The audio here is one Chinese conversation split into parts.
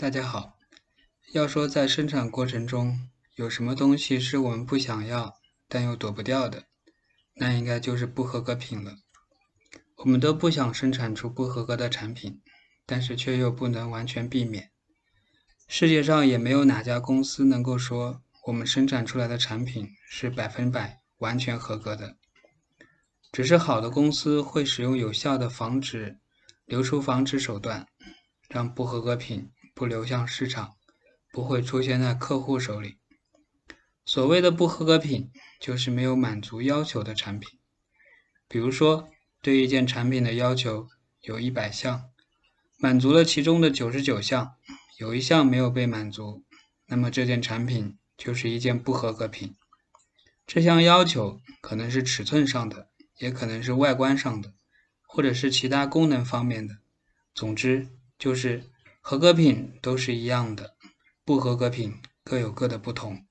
大家好，要说在生产过程中有什么东西是我们不想要但又躲不掉的，那应该就是不合格品了。我们都不想生产出不合格的产品，但是却又不能完全避免。世界上也没有哪家公司能够说我们生产出来的产品是百分百完全合格的，只是好的公司会使用有效的防止流出防止手段，让不合格品。不流向市场，不会出现在客户手里。所谓的不合格品，就是没有满足要求的产品。比如说，对一件产品的要求有一百项，满足了其中的九十九项，有一项没有被满足，那么这件产品就是一件不合格品。这项要求可能是尺寸上的，也可能是外观上的，或者是其他功能方面的。总之，就是。合格品都是一样的，不合格品各有各的不同。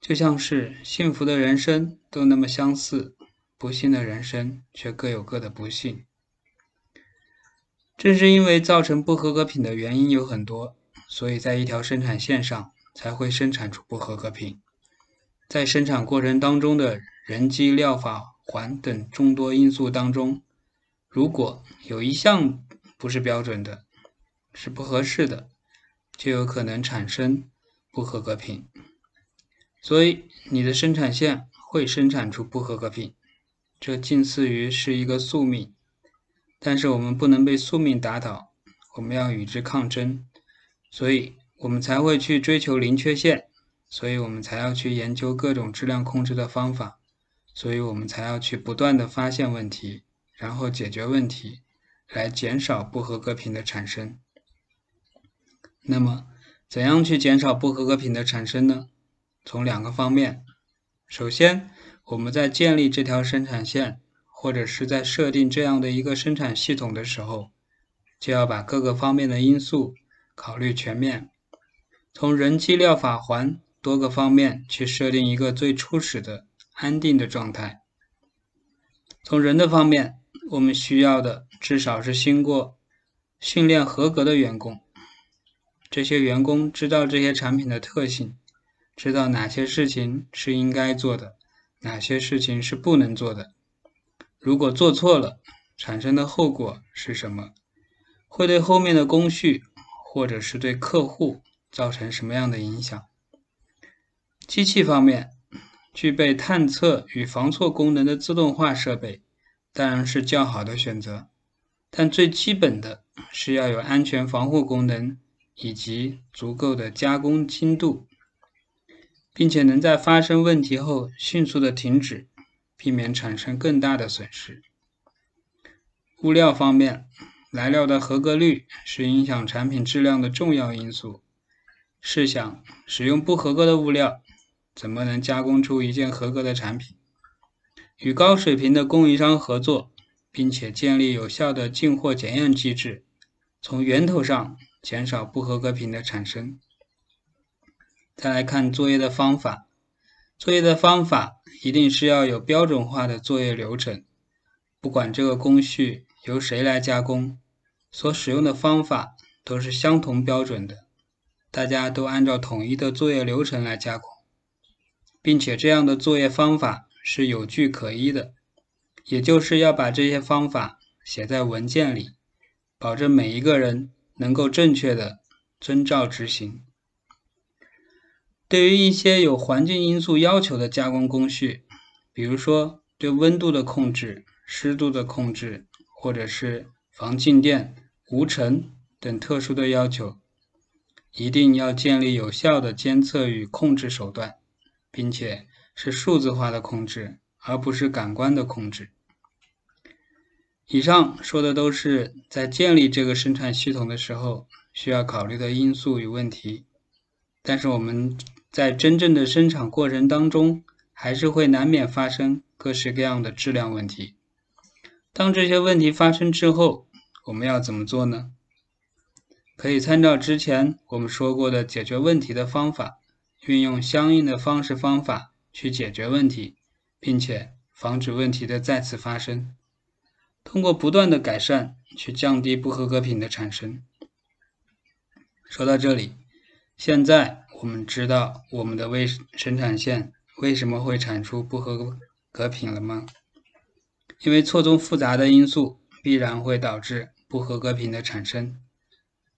就像是幸福的人生都那么相似，不幸的人生却各有各的不幸。正是因为造成不合格品的原因有很多，所以在一条生产线上才会生产出不合格品。在生产过程当中的人机、料法、环等众多因素当中，如果有一项不是标准的，是不合适的，就有可能产生不合格品。所以你的生产线会生产出不合格品，这近似于是一个宿命。但是我们不能被宿命打倒，我们要与之抗争。所以我们才会去追求零缺陷，所以我们才要去研究各种质量控制的方法，所以我们才要去不断的发现问题，然后解决问题，来减少不合格品的产生。那么，怎样去减少不合格品的产生呢？从两个方面。首先，我们在建立这条生产线，或者是在设定这样的一个生产系统的时候，就要把各个方面的因素考虑全面，从人机料法环多个方面去设定一个最初始的安定的状态。从人的方面，我们需要的至少是经过训练合格的员工。这些员工知道这些产品的特性，知道哪些事情是应该做的，哪些事情是不能做的。如果做错了，产生的后果是什么？会对后面的工序，或者是对客户造成什么样的影响？机器方面，具备探测与防错功能的自动化设备，当然是较好的选择。但最基本的是要有安全防护功能。以及足够的加工精度，并且能在发生问题后迅速的停止，避免产生更大的损失。物料方面，来料的合格率是影响产品质量的重要因素。试想，使用不合格的物料，怎么能加工出一件合格的产品？与高水平的供应商合作，并且建立有效的进货检验机制，从源头上。减少不合格品的产生。再来看作业的方法，作业的方法一定是要有标准化的作业流程。不管这个工序由谁来加工，所使用的方法都是相同标准的，大家都按照统一的作业流程来加工，并且这样的作业方法是有据可依的，也就是要把这些方法写在文件里，保证每一个人。能够正确的遵照执行。对于一些有环境因素要求的加工工序，比如说对温度的控制、湿度的控制，或者是防静电、无尘等特殊的要求，一定要建立有效的监测与控制手段，并且是数字化的控制，而不是感官的控制。以上说的都是在建立这个生产系统的时候需要考虑的因素与问题，但是我们在真正的生产过程当中，还是会难免发生各式各样的质量问题。当这些问题发生之后，我们要怎么做呢？可以参照之前我们说过的解决问题的方法，运用相应的方式方法去解决问题，并且防止问题的再次发生。通过不断的改善，去降低不合格品的产生。说到这里，现在我们知道我们的微生产线为什么会产出不合格品了吗？因为错综复杂的因素必然会导致不合格品的产生，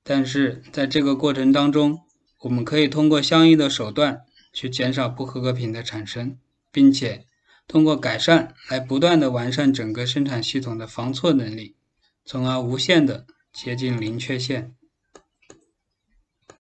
但是在这个过程当中，我们可以通过相应的手段去减少不合格品的产生，并且通过改善来不断的完善整个生产系统的防错能力，从而无限的接近零缺陷。